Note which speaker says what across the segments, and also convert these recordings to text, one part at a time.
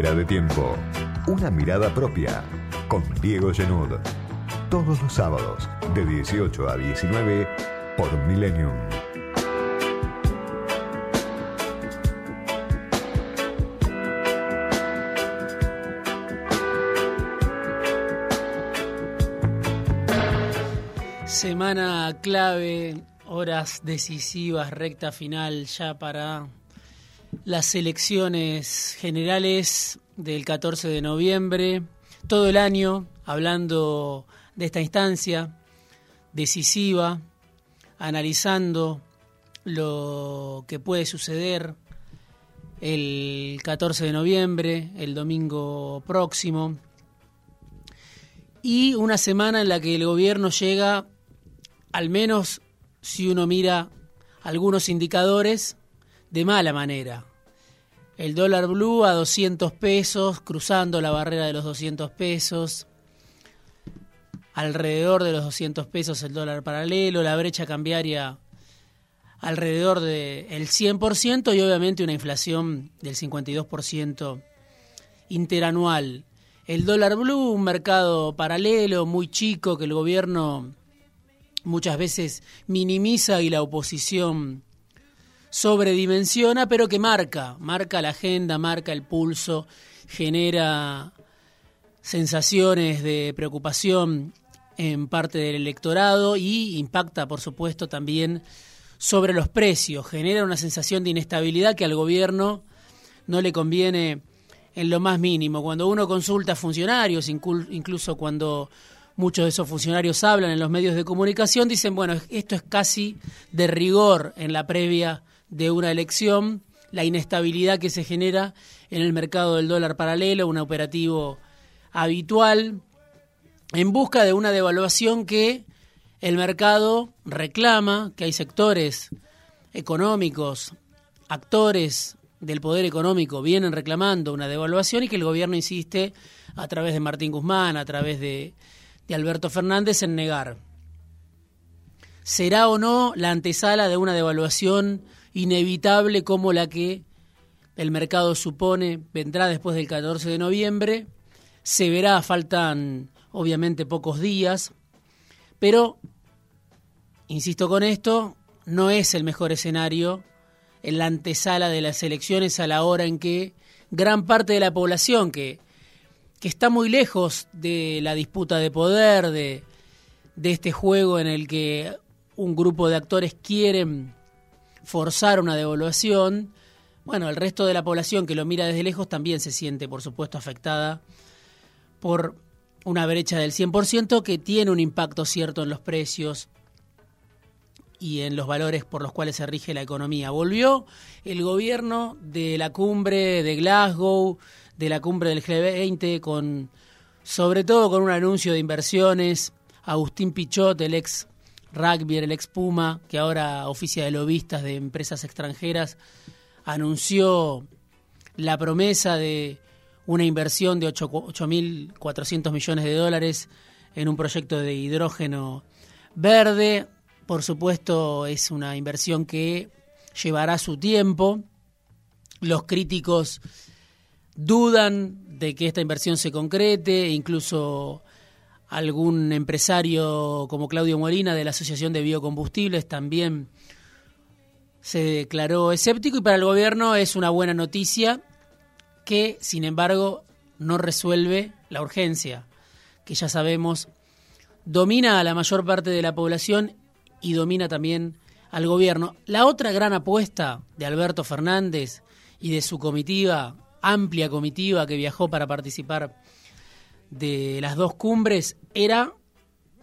Speaker 1: De tiempo. Una mirada propia. Con Diego Genud. Todos los sábados, de 18 a 19, por Millennium.
Speaker 2: Semana clave, horas decisivas, recta final ya para las elecciones generales del 14 de noviembre. Todo el año hablando de esta instancia decisiva, analizando lo que puede suceder el 14 de noviembre, el domingo próximo, y una semana en la que el gobierno llega al menos si uno mira algunos indicadores, de mala manera. El dólar blue a 200 pesos, cruzando la barrera de los 200 pesos, alrededor de los 200 pesos el dólar paralelo, la brecha cambiaria alrededor del 100% y obviamente una inflación del 52% interanual. El dólar blue, un mercado paralelo muy chico que el gobierno muchas veces minimiza y la oposición sobredimensiona, pero que marca, marca la agenda, marca el pulso, genera sensaciones de preocupación en parte del electorado y impacta, por supuesto, también sobre los precios, genera una sensación de inestabilidad que al gobierno no le conviene en lo más mínimo. Cuando uno consulta a funcionarios, incluso cuando muchos de esos funcionarios hablan en los medios de comunicación, dicen, bueno, esto es casi de rigor en la previa de una elección, la inestabilidad que se genera en el mercado del dólar paralelo, un operativo habitual, en busca de una devaluación que el mercado reclama, que hay sectores económicos, actores del poder económico vienen reclamando una devaluación y que el gobierno insiste a través de Martín Guzmán, a través de de Alberto Fernández en negar. ¿Será o no la antesala de una devaluación inevitable como la que el mercado supone vendrá después del 14 de noviembre? Se verá, faltan obviamente pocos días, pero, insisto con esto, no es el mejor escenario en la antesala de las elecciones a la hora en que gran parte de la población que que está muy lejos de la disputa de poder, de, de este juego en el que un grupo de actores quieren forzar una devaluación, bueno, el resto de la población que lo mira desde lejos también se siente, por supuesto, afectada por una brecha del 100% que tiene un impacto cierto en los precios y en los valores por los cuales se rige la economía. Volvió el gobierno de la cumbre de Glasgow, de la cumbre del G20, con, sobre todo con un anuncio de inversiones. Agustín Pichot, el ex rugby, el ex Puma, que ahora oficia de lobistas de empresas extranjeras, anunció la promesa de una inversión de 8.400 millones de dólares en un proyecto de hidrógeno verde. Por supuesto, es una inversión que llevará su tiempo. Los críticos dudan de que esta inversión se concrete, incluso algún empresario como Claudio Molina de la Asociación de Biocombustibles también se declaró escéptico y para el gobierno es una buena noticia que, sin embargo, no resuelve la urgencia, que ya sabemos domina a la mayor parte de la población y domina también al gobierno. La otra gran apuesta de Alberto Fernández y de su comitiva amplia comitiva que viajó para participar de las dos cumbres era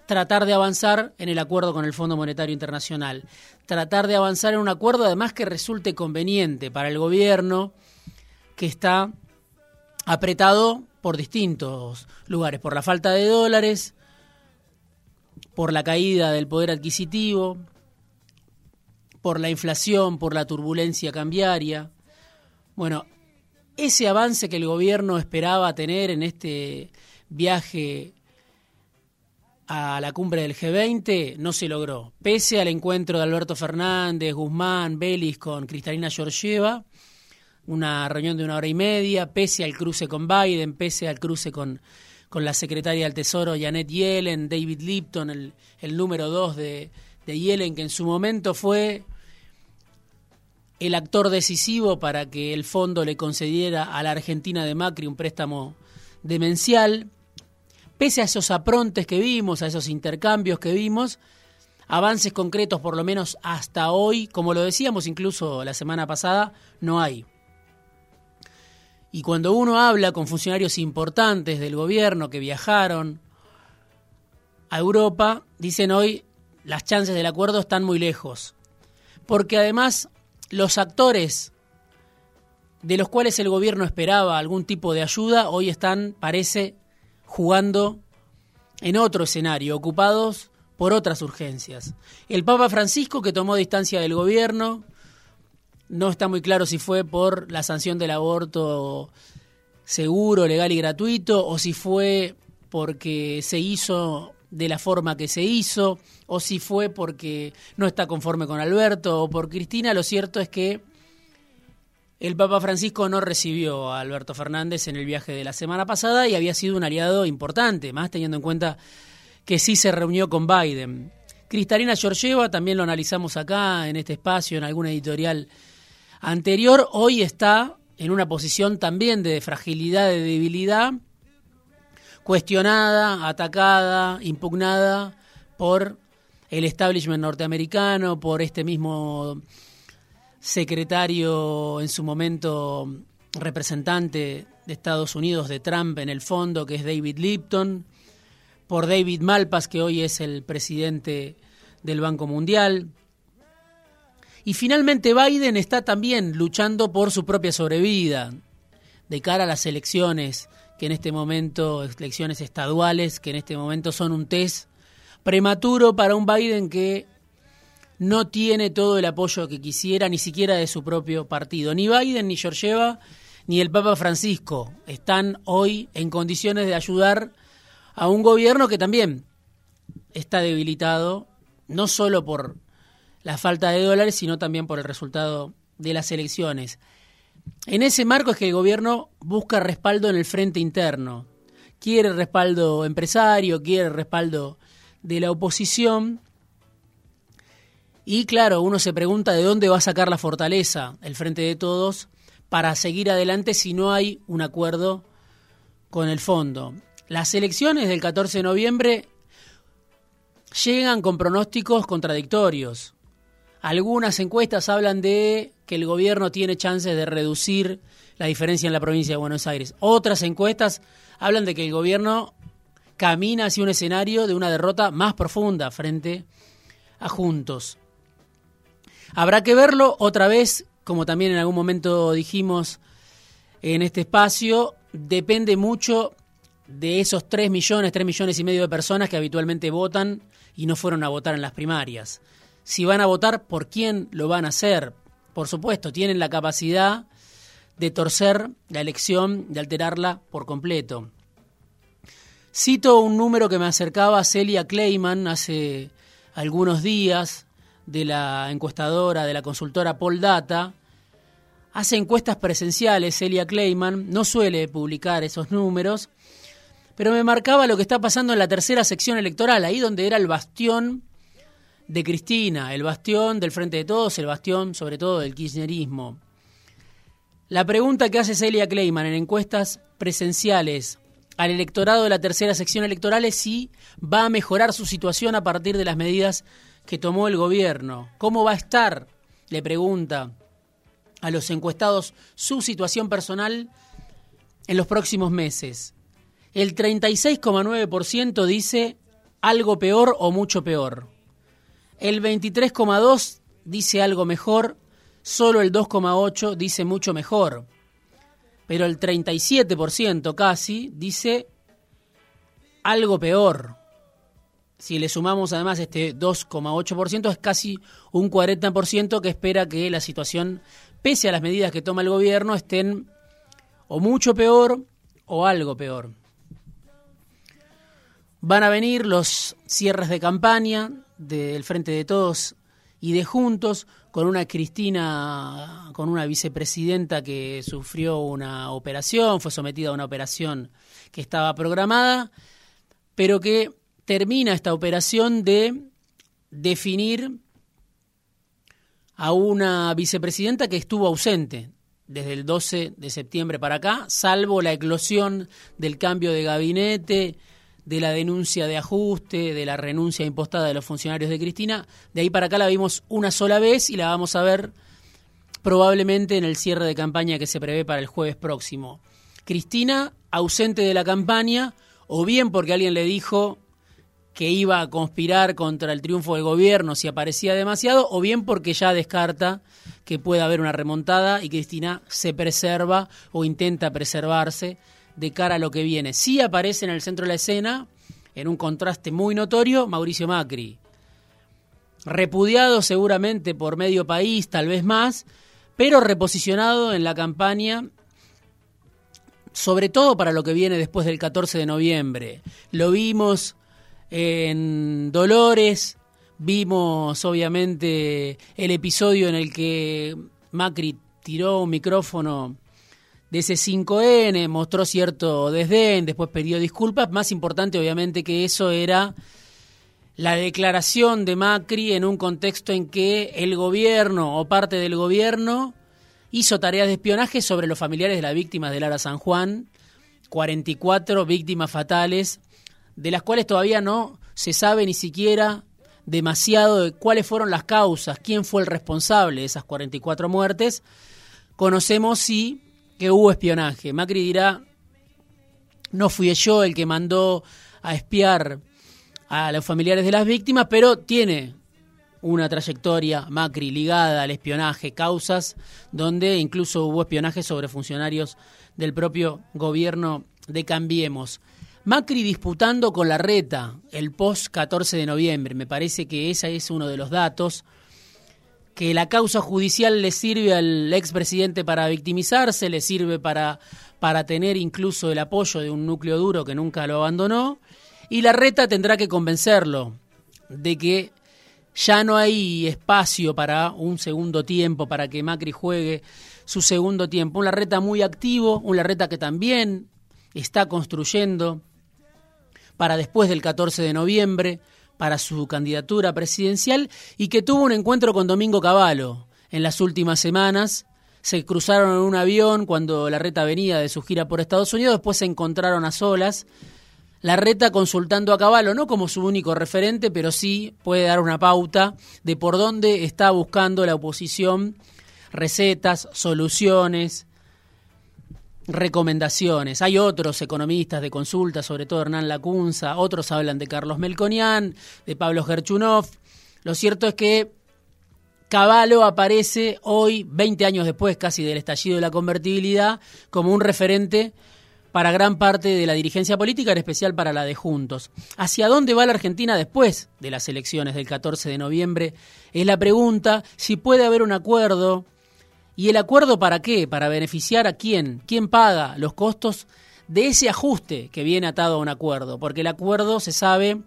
Speaker 2: tratar de avanzar en el acuerdo con el Fondo Monetario Internacional, tratar de avanzar en un acuerdo además que resulte conveniente para el gobierno que está apretado por distintos lugares, por la falta de dólares, por la caída del poder adquisitivo, por la inflación, por la turbulencia cambiaria. Bueno, ese avance que el gobierno esperaba tener en este viaje a la cumbre del G20 no se logró. Pese al encuentro de Alberto Fernández, Guzmán, Belis con Cristalina Georgieva, una reunión de una hora y media, pese al cruce con Biden, pese al cruce con, con la secretaria del Tesoro Janet Yellen, David Lipton, el, el número dos de, de Yellen, que en su momento fue el actor decisivo para que el fondo le concediera a la Argentina de Macri un préstamo demencial. Pese a esos aprontes que vimos, a esos intercambios que vimos, avances concretos, por lo menos hasta hoy, como lo decíamos incluso la semana pasada, no hay. Y cuando uno habla con funcionarios importantes del gobierno que viajaron a Europa, dicen hoy las chances del acuerdo están muy lejos. Porque además los actores de los cuales el gobierno esperaba algún tipo de ayuda, hoy están, parece, jugando en otro escenario, ocupados por otras urgencias. El Papa Francisco, que tomó distancia del gobierno, no está muy claro si fue por la sanción del aborto seguro, legal y gratuito, o si fue porque se hizo de la forma que se hizo, o si fue porque no está conforme con Alberto o por Cristina, lo cierto es que el Papa Francisco no recibió a Alberto Fernández en el viaje de la semana pasada y había sido un aliado importante, más teniendo en cuenta que sí se reunió con Biden. Cristalina Georgieva, también lo analizamos acá en este espacio, en alguna editorial anterior, hoy está en una posición también de fragilidad, de debilidad, cuestionada, atacada, impugnada por el establishment norteamericano, por este mismo secretario en su momento representante de Estados Unidos de Trump en el fondo, que es David Lipton, por David Malpas, que hoy es el presidente del Banco Mundial. Y finalmente Biden está también luchando por su propia sobrevida de cara a las elecciones, que en este momento, elecciones estaduales, que en este momento son un test prematuro para un Biden que no tiene todo el apoyo que quisiera, ni siquiera de su propio partido. Ni Biden, ni Georgieva, ni el Papa Francisco están hoy en condiciones de ayudar a un gobierno que también está debilitado, no solo por la falta de dólares, sino también por el resultado de las elecciones. En ese marco es que el gobierno busca respaldo en el frente interno. Quiere respaldo empresario, quiere respaldo de la oposición. Y claro, uno se pregunta de dónde va a sacar la fortaleza el Frente de Todos para seguir adelante si no hay un acuerdo con el fondo. Las elecciones del 14 de noviembre llegan con pronósticos contradictorios. Algunas encuestas hablan de que el gobierno tiene chances de reducir la diferencia en la provincia de Buenos Aires. Otras encuestas hablan de que el gobierno camina hacia un escenario de una derrota más profunda frente a Juntos. Habrá que verlo otra vez, como también en algún momento dijimos en este espacio, depende mucho de esos 3 millones, 3 millones y medio de personas que habitualmente votan y no fueron a votar en las primarias. Si van a votar, ¿por quién lo van a hacer? Por supuesto, tienen la capacidad de torcer la elección, de alterarla por completo. Cito un número que me acercaba Celia Kleiman hace algunos días de la encuestadora, de la consultora Poldata. Hace encuestas presenciales, Celia Kleiman, no suele publicar esos números, pero me marcaba lo que está pasando en la tercera sección electoral, ahí donde era el bastión de Cristina, el bastión del Frente de Todos, el bastión sobre todo del kirchnerismo. La pregunta que hace Celia Kleiman en encuestas presenciales al electorado de la tercera sección electoral es si va a mejorar su situación a partir de las medidas que tomó el gobierno. ¿Cómo va a estar? Le pregunta a los encuestados su situación personal en los próximos meses. El 36,9% dice algo peor o mucho peor. El 23,2% dice algo mejor, solo el 2,8% dice mucho mejor pero el 37% casi dice algo peor. Si le sumamos además este 2,8%, es casi un 40% que espera que la situación, pese a las medidas que toma el gobierno, estén o mucho peor o algo peor. Van a venir los cierres de campaña del Frente de Todos y de Juntos, con una Cristina, con una vicepresidenta que sufrió una operación, fue sometida a una operación que estaba programada, pero que termina esta operación de definir a una vicepresidenta que estuvo ausente desde el 12 de septiembre para acá, salvo la eclosión del cambio de gabinete, de la denuncia de ajuste, de la renuncia impostada de los funcionarios de Cristina. De ahí para acá la vimos una sola vez y la vamos a ver probablemente en el cierre de campaña que se prevé para el jueves próximo. Cristina, ausente de la campaña, o bien porque alguien le dijo que iba a conspirar contra el triunfo del gobierno si aparecía demasiado, o bien porque ya descarta que pueda haber una remontada y Cristina se preserva o intenta preservarse de cara a lo que viene. Sí aparece en el centro de la escena, en un contraste muy notorio, Mauricio Macri. Repudiado seguramente por medio país, tal vez más, pero reposicionado en la campaña sobre todo para lo que viene después del 14 de noviembre. Lo vimos en Dolores, vimos obviamente el episodio en el que Macri tiró un micrófono de ese 5N, mostró cierto desdén, después pidió disculpas. Más importante obviamente que eso era la declaración de Macri en un contexto en que el gobierno o parte del gobierno hizo tareas de espionaje sobre los familiares de las víctimas de Lara San Juan, 44 víctimas fatales de las cuales todavía no se sabe ni siquiera demasiado de cuáles fueron las causas, quién fue el responsable de esas 44 muertes. Conocemos sí que hubo espionaje. Macri dirá, no fui yo el que mandó a espiar a los familiares de las víctimas, pero tiene una trayectoria Macri ligada al espionaje, causas donde incluso hubo espionaje sobre funcionarios del propio gobierno de Cambiemos. Macri disputando con la reta el post 14 de noviembre. Me parece que ese es uno de los datos. Que la causa judicial le sirve al expresidente para victimizarse, le sirve para, para tener incluso el apoyo de un núcleo duro que nunca lo abandonó. Y la reta tendrá que convencerlo de que ya no hay espacio para un segundo tiempo, para que Macri juegue su segundo tiempo. Un Larreta muy activo, un Larreta que también está construyendo para después del 14 de noviembre, para su candidatura presidencial y que tuvo un encuentro con Domingo Cavallo en las últimas semanas. Se cruzaron en un avión cuando la reta venía de su gira por Estados Unidos, después se encontraron a solas. La reta consultando a Caballo, no como su único referente, pero sí puede dar una pauta de por dónde está buscando la oposición recetas, soluciones, recomendaciones. Hay otros economistas de consulta, sobre todo Hernán Lacunza, otros hablan de Carlos Melconian, de Pablo Gerchunov. Lo cierto es que Caballo aparece hoy, 20 años después casi del estallido de la convertibilidad, como un referente para gran parte de la dirigencia política, en especial para la de Juntos. ¿Hacia dónde va la Argentina después de las elecciones del 14 de noviembre? Es la pregunta, si puede haber un acuerdo ¿Y el acuerdo para qué? ¿Para beneficiar a quién? ¿Quién paga los costos de ese ajuste que viene atado a un acuerdo? Porque el acuerdo, se sabe,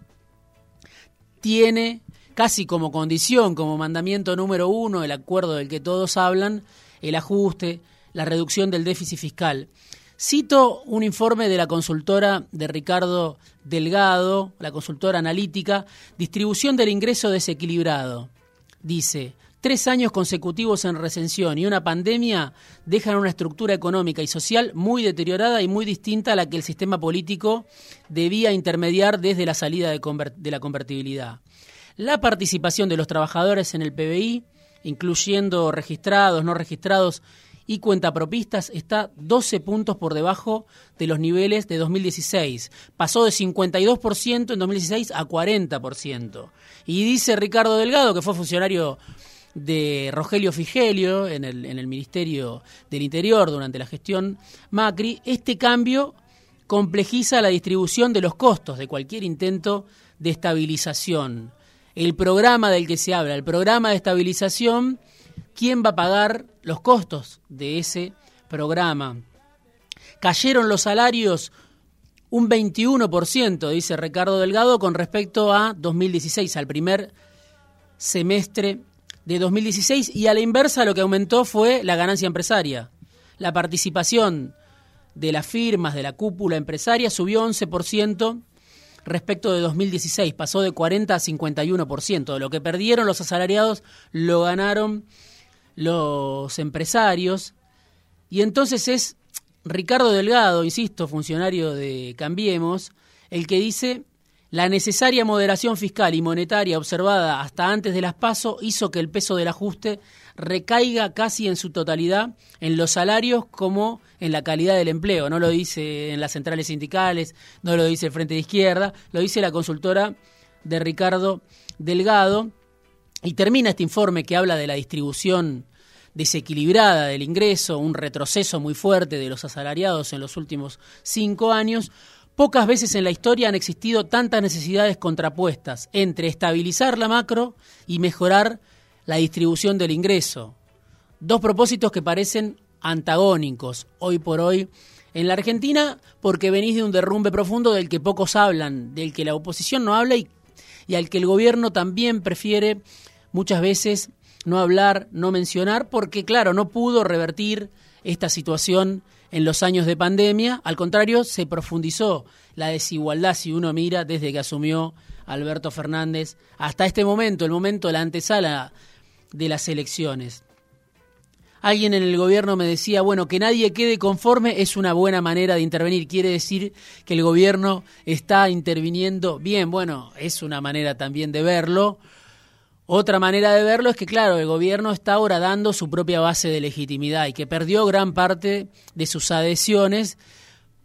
Speaker 2: tiene casi como condición, como mandamiento número uno, el acuerdo del que todos hablan, el ajuste, la reducción del déficit fiscal. Cito un informe de la consultora de Ricardo Delgado, la consultora analítica, distribución del ingreso desequilibrado. Dice, Tres años consecutivos en recensión y una pandemia dejan una estructura económica y social muy deteriorada y muy distinta a la que el sistema político debía intermediar desde la salida de, la convertibilidad. La participación de los trabajadores en el PBI, incluyendo registrados, no registrados y cuentapropistas, está 12 puntos por debajo de los niveles de 2016. Pasó de 52% en 2016 a 40%. Y dice Ricardo Delgado, que fue funcionario de Rogelio Figelio en el, en el Ministerio del Interior durante la gestión Macri, este cambio complejiza la distribución de los costos de cualquier intento de estabilización. El programa del que se habla, el programa de estabilización, ¿quién va a pagar los costos de ese programa? Cayeron los salarios un 21%, dice Ricardo Delgado, con respecto a 2016, al primer semestre de 2016 y a la inversa lo que aumentó fue la ganancia empresaria. La participación de las firmas, de la cúpula empresaria, subió 11% respecto de 2016, pasó de 40 a 51%. De lo que perdieron los asalariados lo ganaron los empresarios. Y entonces es Ricardo Delgado, insisto, funcionario de Cambiemos, el que dice la necesaria moderación fiscal y monetaria observada hasta antes de las PASO hizo que el peso del ajuste recaiga casi en su totalidad en los salarios como en la calidad del empleo. No lo dice en las centrales sindicales, no lo dice el Frente de Izquierda, lo dice la consultora de Ricardo Delgado. Y termina este informe que habla de la distribución desequilibrada del ingreso, un retroceso muy fuerte de los asalariados en los últimos cinco años, Pocas veces en la historia han existido tantas necesidades contrapuestas entre estabilizar la macro y mejorar la distribución del ingreso. Dos propósitos que parecen antagónicos hoy por hoy en la Argentina porque venís de un derrumbe profundo del que pocos hablan, del que la oposición no habla y, y al que el gobierno también prefiere muchas veces no hablar, no mencionar, porque claro, no pudo revertir esta situación en los años de pandemia. Al contrario, se profundizó la desigualdad si uno mira desde que asumió Alberto Fernández hasta este momento, el momento de la antesala de las elecciones. Alguien en el gobierno me decía, bueno, que nadie quede conforme es una buena manera de intervenir. Quiere decir que el gobierno está interviniendo bien. Bueno, es una manera también de verlo. Otra manera de verlo es que, claro, el gobierno está ahora dando su propia base de legitimidad y que perdió gran parte de sus adhesiones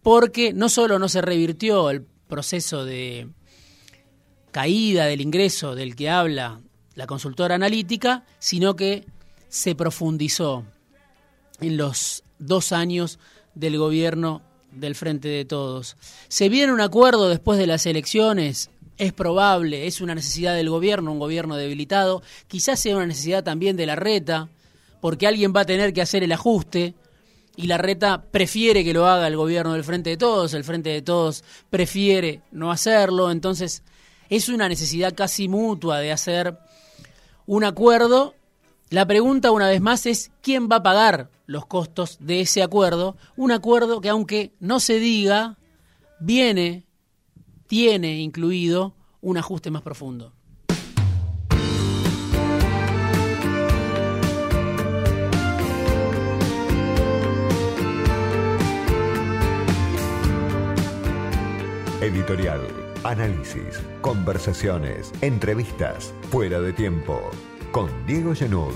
Speaker 2: porque no solo no se revirtió el proceso de caída del ingreso del que habla la consultora analítica, sino que se profundizó en los dos años del gobierno del Frente de Todos. Se viene un acuerdo después de las elecciones es probable, es una necesidad del gobierno, un gobierno debilitado, quizás sea una necesidad también de la reta, porque alguien va a tener que hacer el ajuste y la reta prefiere que lo haga el gobierno del Frente de Todos, el Frente de Todos prefiere no hacerlo, entonces es una necesidad casi mutua de hacer un acuerdo. La pregunta una vez más es quién va a pagar los costos de ese acuerdo, un acuerdo que aunque no se diga, viene tiene incluido un ajuste más profundo.
Speaker 1: Editorial, análisis, conversaciones, entrevistas, fuera de tiempo, con Diego Genud.